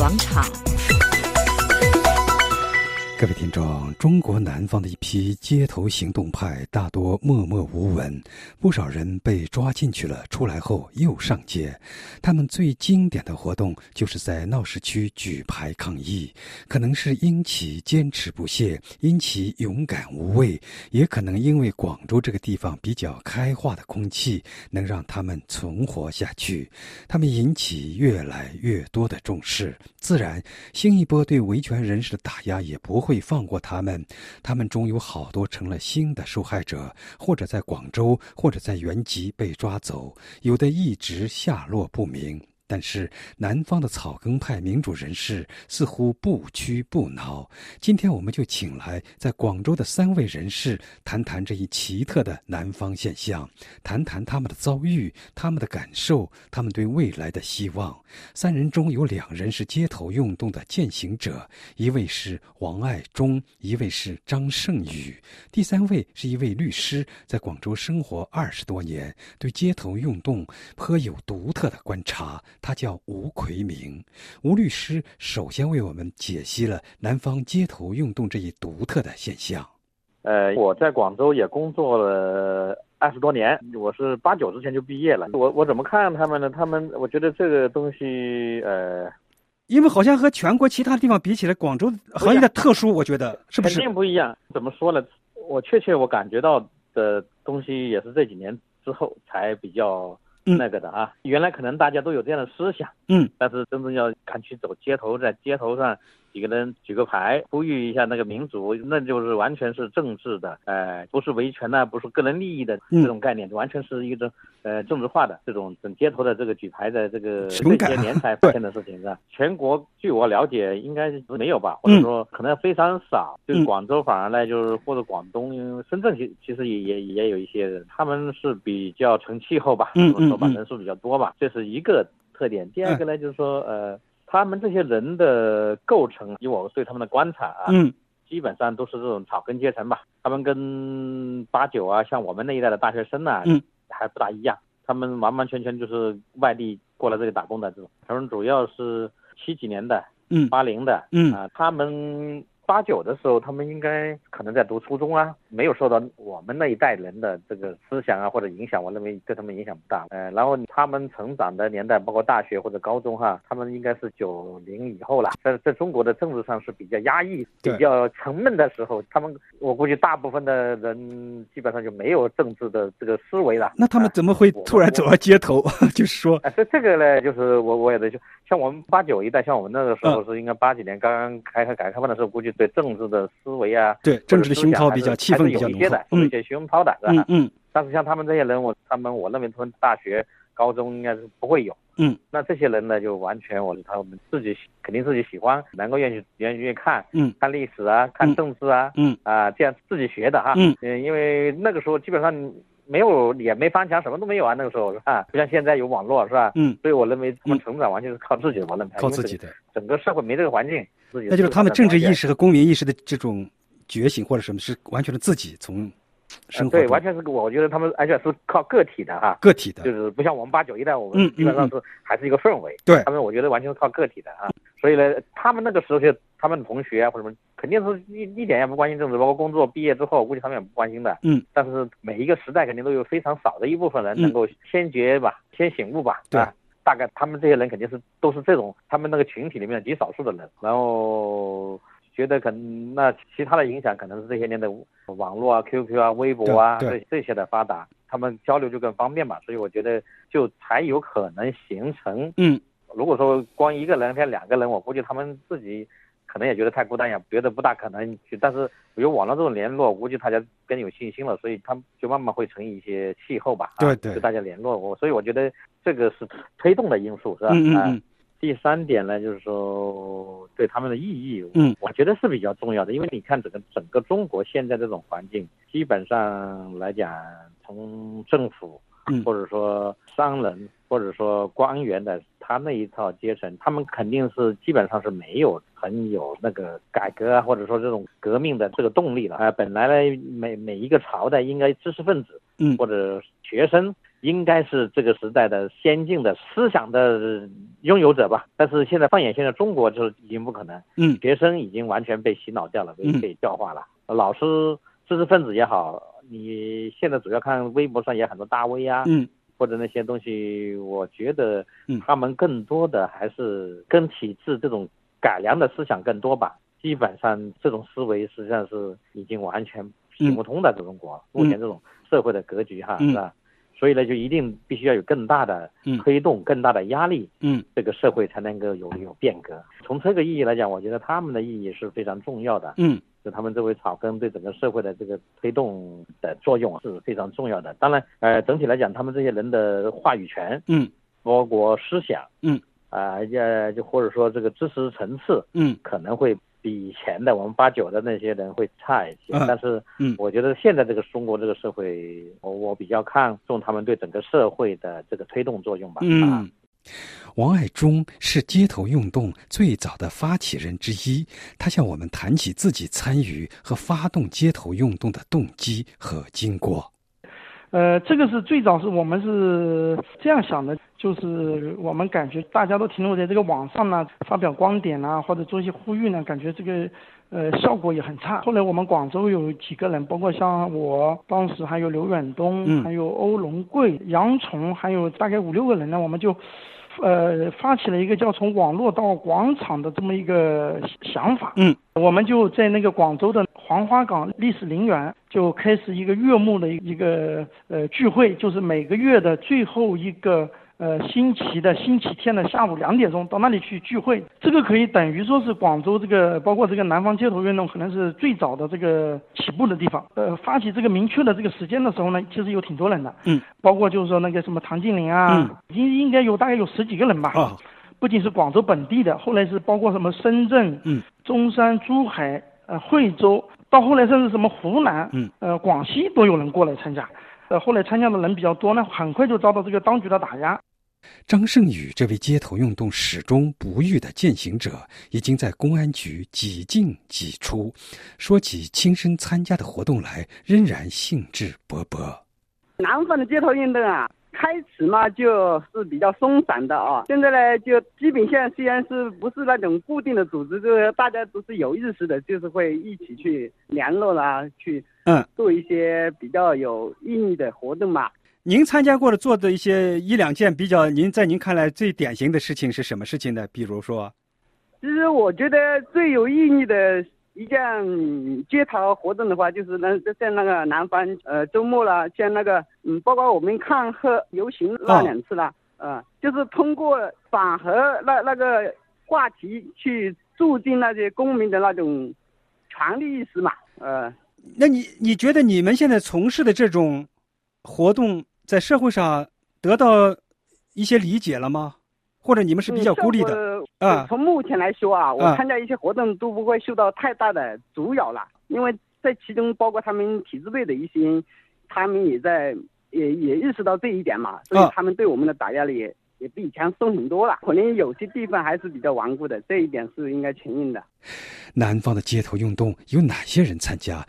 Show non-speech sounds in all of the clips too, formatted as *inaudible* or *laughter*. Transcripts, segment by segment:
广场。各位听众，中国南方的一批街头行动派大多默默无闻，不少人被抓进去了，出来后又上街。他们最经典的活动就是在闹市区举牌抗议，可能是因其坚持不懈，因其勇敢无畏，也可能因为广州这个地方比较开化的空气能让他们存活下去。他们引起越来越多的重视，自然新一波对维权人士的打压也不会。会放过他们，他们中有好多成了新的受害者，或者在广州，或者在原籍被抓走，有的一直下落不明。但是南方的草根派民主人士似乎不屈不挠。今天我们就请来在广州的三位人士，谈谈这一奇特的南方现象，谈谈他们的遭遇、他们的感受、他们对未来的希望。三人中有两人是街头运动的践行者，一位是王爱忠，一位是张胜宇，第三位是一位律师，在广州生活二十多年，对街头运动颇有独特的观察。他叫吴奎明，吴律师首先为我们解析了南方街头运动这一独特的现象。呃，我在广州也工作了二十多年，我是八九之前就毕业了。我我怎么看他们呢？他们我觉得这个东西，呃，因为好像和全国其他地方比起来，广州行业的特殊，我觉得是不是？肯定不一样。怎么说呢？我确切我感觉到的东西也是这几年之后才比较。那个的啊，原来可能大家都有这样的思想，嗯，但是真正要敢去走街头，在街头上。几个人举个牌，呼吁一下那个民主，那就是完全是政治的，呃，不是维权呢，不是个人利益的这种概念，完全是一种呃政治化的这种整街头的这个举牌的这个这些年才发现的事情 *laughs* 是吧？全国据我了解应该是没有吧，或者说可能非常少。就是广州反而呢，就是或者广东、深圳其其实也也也有一些人，他们是比较成气候吧，怎么，说吧，人数比较多吧，这是一个特点。第二个呢，就是说呃。他们这些人的构成，以我对他们的观察啊，嗯，基本上都是这种草根阶层吧。他们跟八九啊，像我们那一代的大学生呢，嗯，还不大一样。他们完完全全就是外地过来这里打工的这种。他们主要是七几年的，嗯，八零的，嗯啊，他们。八九的时候，他们应该可能在读初中啊，没有受到我们那一代人的这个思想啊或者影响，我认为对他们影响不大。呃，然后他们成长的年代，包括大学或者高中哈，他们应该是九零以后了，在在中国的政治上是比较压抑、比较沉闷的时候，他们我估计大部分的人基本上就没有政治的这个思维了。那他们怎么会突然走到街头？*laughs* 就是说，这这个呢，就是我我也得就像我们八九一代，像我们那个时候是应该八几年刚刚开开改革开放的时候，估计。对政治的思维啊，对政治的熏陶比较气氛比较浓厚，嗯，一些熏陶的，嗯嗯。但是像他们这些人，我他们我认为他们大学、高中应该是不会有，嗯。那这些人呢，就完全我他们自己肯定自己喜欢，能够愿意愿意愿意看，嗯，看历史啊，看政治啊，嗯啊，这样自己学的哈，嗯，因为那个时候基本上没有也没翻墙，什么都没有啊，那个时候是吧？不像现在有网络是吧？嗯。所以我认为他们成长完全是靠自己的，我认为靠自己的，整个社会没这个环境。自己那就是他们政治意识和公民意识的这种觉醒，或者什么是完全是自己从生活对，完全是我觉得他们而且是靠个体的哈，个体的，就是不像我们八九一代，我们基本上是还是一个氛围。对，他们我觉得完全是靠个体的啊，所以呢，他们那个时候就他们的同学啊或者什么，肯定是一一点也不关心政治，包括工作毕业之后，估计他们也不关心的。嗯，但是每一个时代肯定都有非常少的一部分人能够先觉吧，先醒悟吧，对。大概他们这些人肯定是都是这种，他们那个群体里面的极少数的人，然后觉得可能那其他的影响可能是这些年的网络啊、QQ 啊、微博啊这这些的发达，他们交流就更方便嘛，所以我觉得就才有可能形成。嗯，如果说光一个人、偏两个人，我估计他们自己。可能也觉得太孤单，也觉得不大可能去。但是有网络这种联络，估计大家更有信心了，所以他们就慢慢会成一些气候吧。对对，就大家联络我，所以我觉得这个是推动的因素，是吧？嗯嗯。第三点呢，就是说对他们的意义，嗯，我觉得是比较重要的，因为你看整个整个中国现在这种环境，基本上来讲，从政府。或者说商人，或者说官员的，他那一套阶层，他们肯定是基本上是没有很有那个改革啊，或者说这种革命的这个动力了啊。本来呢，每每一个朝代应该知识分子，嗯，或者学生，应该是这个时代的先进的思想的拥有者吧。但是现在放眼现在中国，就是已经不可能。嗯，学生已经完全被洗脑掉了，被嗯被教化了。老师、知识分子也好，你现在主要看微博上也很多大 V 啊，嗯或者那些东西，我觉得嗯他们更多的还是跟体制这种改良的思想更多吧。基本上这种思维实际上是已经完全行不通的。这中国目前这种社会的格局哈，嗯是吧？所以呢，就一定必须要有更大的嗯推动、更大的压力，嗯这个社会才能够有有变革。从这个意义来讲，我觉得他们的意义是非常重要的。嗯就他们这位草根对整个社会的这个推动的作用是非常重要的。当然，呃，整体来讲，他们这些人的话语权，嗯包括思想，嗯，啊、呃，就或者说这个知识层次，嗯可能会比以前的我们八九的那些人会差一些。嗯但是，嗯我觉得现在这个中国这个社会，我我比较看重他们对整个社会的这个推动作用吧。啊，嗯。王爱忠是街头运动最早的发起人之一，他向我们谈起自己参与和发动街头运动的动机和经过。呃，这个是最早是我们是这样想的，就是我们感觉大家都停留在这个网上呢，发表观点啊，或者做一些呼吁呢，感觉这个呃效果也很差。后来我们广州有几个人，包括像我当时还有刘远东，嗯还有欧龙贵、杨崇，还有大概五六个人呢，我们就。呃，发起了一个叫从网络到广场的这么一个想法。嗯，我们就在那个广州的黄花岗历史陵园就开始一个月末的一个呃聚会，就是每个月的最后一个呃星期的星期天的下午两点钟到那里去聚会。这个可以等于说是广州这个包括这个南方街头运动可能是最早的这个起步的地方。呃，发起这个明确的这个时间的时候呢，其实有挺多人的。嗯，包括就是说那个什么唐静林啊，嗯已经应该有大概有十几个人吧。啊，不仅是广州本地的，后来是包括什么深圳、嗯、中山、珠海、呃惠州，到后来甚至什么湖南、嗯、呃广西都有人过来参加。呃，后来参加的人比较多呢，很快就遭到这个当局的打压。张胜宇这位街头运动始终不渝的践行者，已经在公安局几进几出。说起亲身参加的活动来，仍然兴致勃勃。南方的街头运动啊，开始嘛就是比较松散的啊，现在呢就基本上虽然是不是那种固定的组织，就是大家都是有意识的，就是会一起去联络啦，去嗯做一些比较有意义的活动嘛。您参加过的做的一些一两件比较，您在您看来最典型的事情是什么事情呢？比如说，其实我觉得最有意义的一件街头活动的话，就是那在那个南方，呃，周末了，像那个，嗯，包括我们抗贺游行那两次了，呃，就是通过反核那那个话题去促进那些公民的那种权利意识嘛，呃。那你你觉得你们现在从事的这种活动，在社会上得到一些理解了吗？或者你们是比较孤立的？嗯啊从目前来说啊，我啊参加一些活动都不会受到太大的阻扰了，因为在其中包括他们体制内的一些，他们也在也也意识到这一点嘛，所以啊他们对我们的打压力也也比以前松很多了。可能有些地方还是比较顽固的，这一点是应该承认的。南方的街头运动有哪些人参加？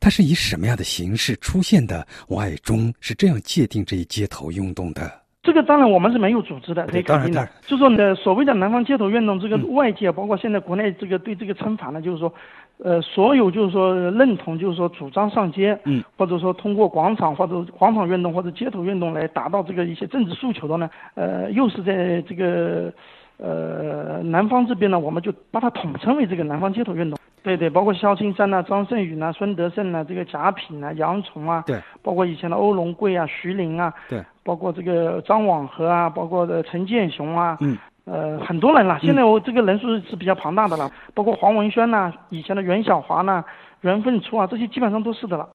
它是以什么样的形式出现的？王爱忠是这样界定这一街头运动的。这个当然我们是没有组织的，可以肯定的。就说呢，所谓的南方街头运动，这个嗯外界包括现在国内这个对这个称法呢，就是说，呃，所有就是说认同，就是说主张上街，嗯，或者说通过广场或者广场运动或者街头运动来达到这个一些政治诉求的呢，呃，又是在这个呃南方这边呢，我们就把它统称为这个南方街头运动。对对，包括萧青山呐、张胜宇呐、孙德胜呐、这个贾品呐、杨崇啊，对，包括以前的欧龙贵啊、徐林啊，对，包括这个张网和啊，包括的陈建雄啊，嗯，呃，很多人了。现在我这个人数是比较庞大的了，包括黄文轩呐、以前的袁晓华呐、袁奋初啊，这些基本上都是的了。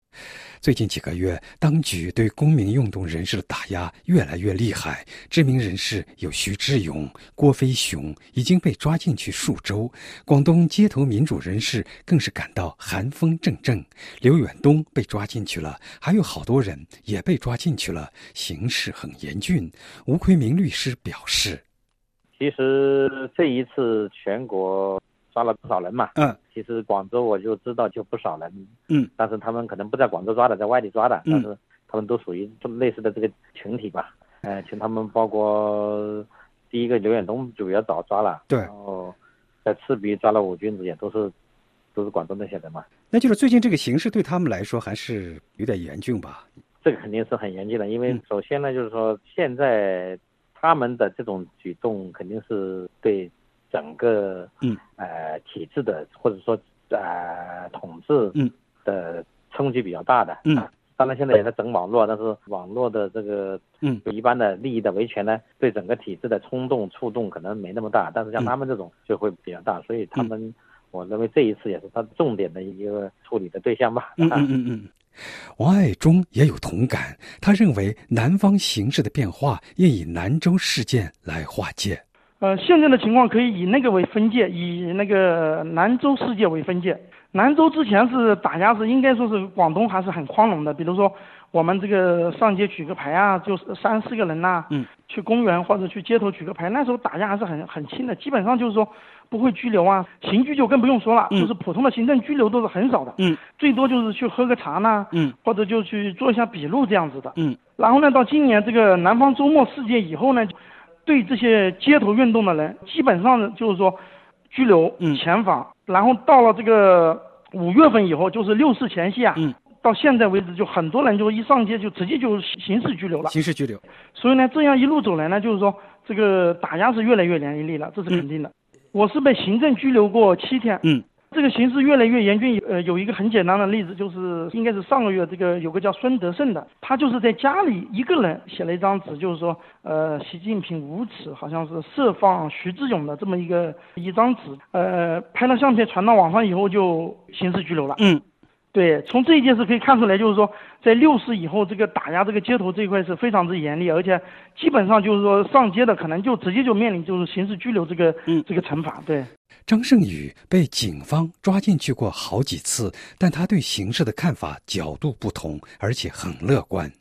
最近几个月，当局对公民运动人士的打压越来越厉害。知名人士有徐志勇、郭飞雄已经被抓进去数周，广东街头民主人士更是感到寒风阵阵。刘远东被抓进去了，还有好多人也被抓进去了，形势很严峻。吴奎明律师表示：“其实这一次全国抓了不少人嘛，嗯，其实广州我就知道就不少人，嗯，但是他们可能不在广州抓的，在外地抓的，嗯但是他们都属于类似的这个群体吧。呃，请他们包括第一个刘远东就比较早抓了，对，然后在赤壁抓了五君子，也都是都是广东那些人嘛。那就是最近这个形势对他们来说还是有点严峻吧？这个肯定是很严峻的，因为首先呢，就是说现在他们的这种举动肯定是对整个嗯呃体制的或者说呃统治嗯的冲击比较大的。嗯当然现在也在整网络，但是网络的这个嗯一般的利益的维权呢，对整个体制的冲动触动可能没那么大，但是像他们这种就会比较大，所以他们我认为这一次也是他重点的一个处理的对象吧。嗯嗯嗯嗯。*laughs* 王爱忠也有同感，他认为南方形势的变化应以南州事件来划界。呃，现在的情况可以以那个为分界，以那个兰州事件为分界。兰州之前是打压是应该说是广东还是很宽容的，比如说我们这个上街举个牌啊，就是三四个人呐、嗯，去公园或者去街头举个牌，那时候打压还是很很轻的，基本上就是说不会拘留啊，刑拘就更不用说了，嗯。就是普通的行政拘留都是很少的，嗯，最多就是去喝个茶呢，嗯，或者就去做一下笔录这样子的，嗯，然后呢，到今年这个南方周末事件以后呢，对这些街头运动的人，基本上就是说拘留、嗯遣返，然后到了这个五月份以后，就是六四前夕啊，嗯，到现在为止，就很多人就一上街就直接就刑事拘留了。刑事拘留。所以呢，这样一路走来呢，就是说这个打压是越来越严厉了，这是肯定的。我是被行政拘留过七天，嗯，这个形势越来越严峻。呃，有一个很简单的例子，就是应该是上个月这个有个叫孙德胜的，他就是在家里一个人写了一张纸，就是说，呃，习近平无耻，好像是释放徐志勇的这么一个一张纸，呃，拍了相片传到网上以后就刑事拘留了。嗯对，从这一件事可以看出来，就是说，在六四以后，这个打压这个街头这一块是非常之严厉，而且基本上就是说上街的可能就直接就面临就是刑事拘留这个、嗯这个惩罚。对，张胜宇被警方抓进去过好几次，但他对形势的看法角度不同，而且很乐观。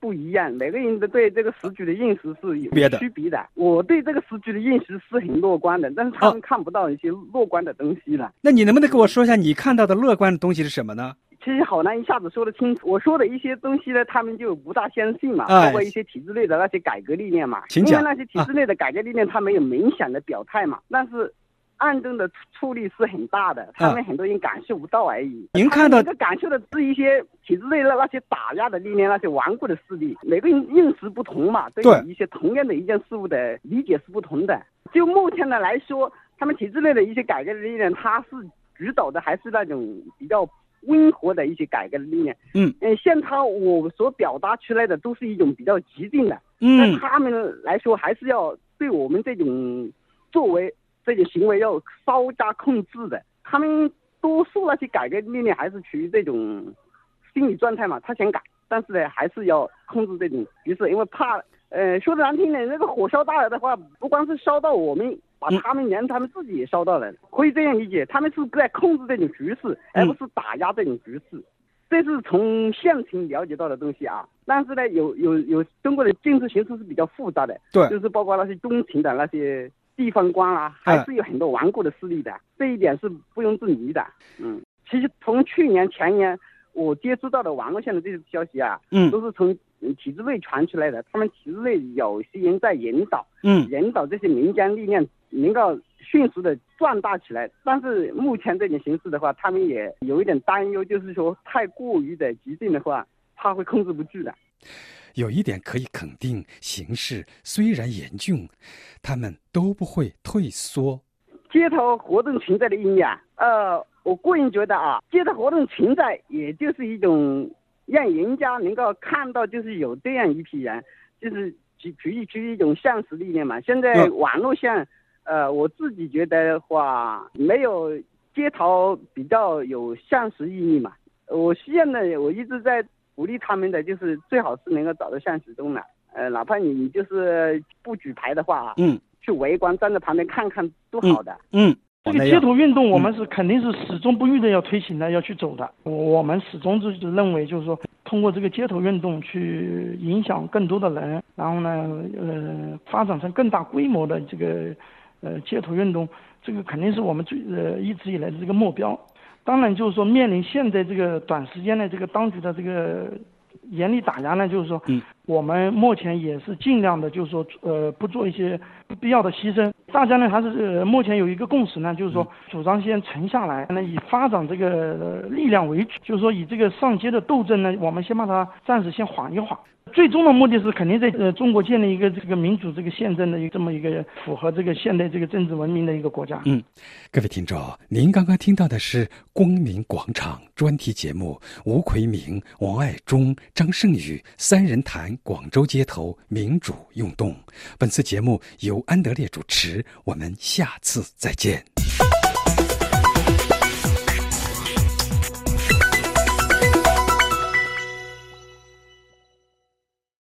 不一样，每个人的对这个时局的认识是有区别的。我对这个时局的认识是很乐观的，但是他们看不到一些乐观的东西了。那你能不能给我说一下你看到的乐观的东西是什么呢？其实好难一下子说得清楚。我说的一些东西呢，他们就不大相信嘛，哎包括一些体制内的那些改革力量嘛。因为那些体制内的改革力量，他没有明显的表态嘛，但是暗中的处理是很大的，他们很多人感受不到而已。您看到他们感受的是一些体制内的那些打压的力量，那些顽固的势力，每个人认识不同嘛，对一些同样的一件事物的理解是不同的。就目前的来说，他们体制内的一些改革的力量，他是主导的还是那种比较温和的一些改革的力量。嗯嗯，像他我所表达出来的都是一种比较激进的，嗯那他们来说还是要对我们这种作为这种行为要稍加控制的。他们多数那些改革力量还是处于这种心理状态嘛，他想改，但是呢还是要控制这种局势，因为怕呃说的难听点，那个火烧大了的话，不光是烧到我们。把嗯他们连他们自己也烧到了，可以这样理解，他们是在控制这种局势，而不是打压这种局势。这是从现情了解到的东西啊，但是呢，有有有中国的政治形势是比较复杂的，对就是包括那些中情的那些地方官啦、哎还是有很多顽固的势力的，这一点是毋庸置疑的。嗯，其实从去年前年我接触到的网络上的这些消息啊，嗯都是从嗯体制内传出来的，他们体制内有些人在引导，嗯引导这些民间力量能够迅速的壮大起来。但是目前这种形势的话，他们也有一点担忧，就是说太过于的激进的话，怕会控制不住的。有一点可以肯定，形势虽然严峻，他们都不会退缩。街头活动存在的意义啊，呃，我个人觉得啊，街头活动存在，也就是一种让人家能够看到，就是有这样一批人，就是处处于处于一种现实力量嘛。现在嗯网络上，呃，我自己觉得的话，没有街头比较有现实意义嘛。我现在我一直在鼓励他们的，就是最好是能够找到现实中的，呃，哪怕你你就是不举牌的话，嗯去围观，站在旁边看看都好的。嗯，这个街头运动，我们是肯定是始终不渝的要推行的，要去走的。我们始终就是认为，就是说通过这个街头运动去影响更多的人，然后呢，呃，发展成更大规模的这个呃街头运动，这个肯定是我们最呃一直以来的这个目标。当然，就是说面临现在这个短时间的这个当局的这个严厉打压呢，就是说，嗯，我们目前也是尽量的，就是说，呃，不做一些不必要的牺牲。大家呢还是呃目前有一个共识呢，就是说，主张先沉下来，那以发展这个力量为主，就是说以这个上街的斗争呢，我们先把它暂时先缓一缓。最终的目的是肯定在呃中国建立一个这个民主、这个宪政的一这么一个符合这个现代这个政治文明的一个国家。嗯，各位听众，您刚刚听到的是光明广场专题节目，吴奎明、王爱忠、张胜宇三人谈广州街头民主运动。本次节目由安德烈主持，我们下次再见。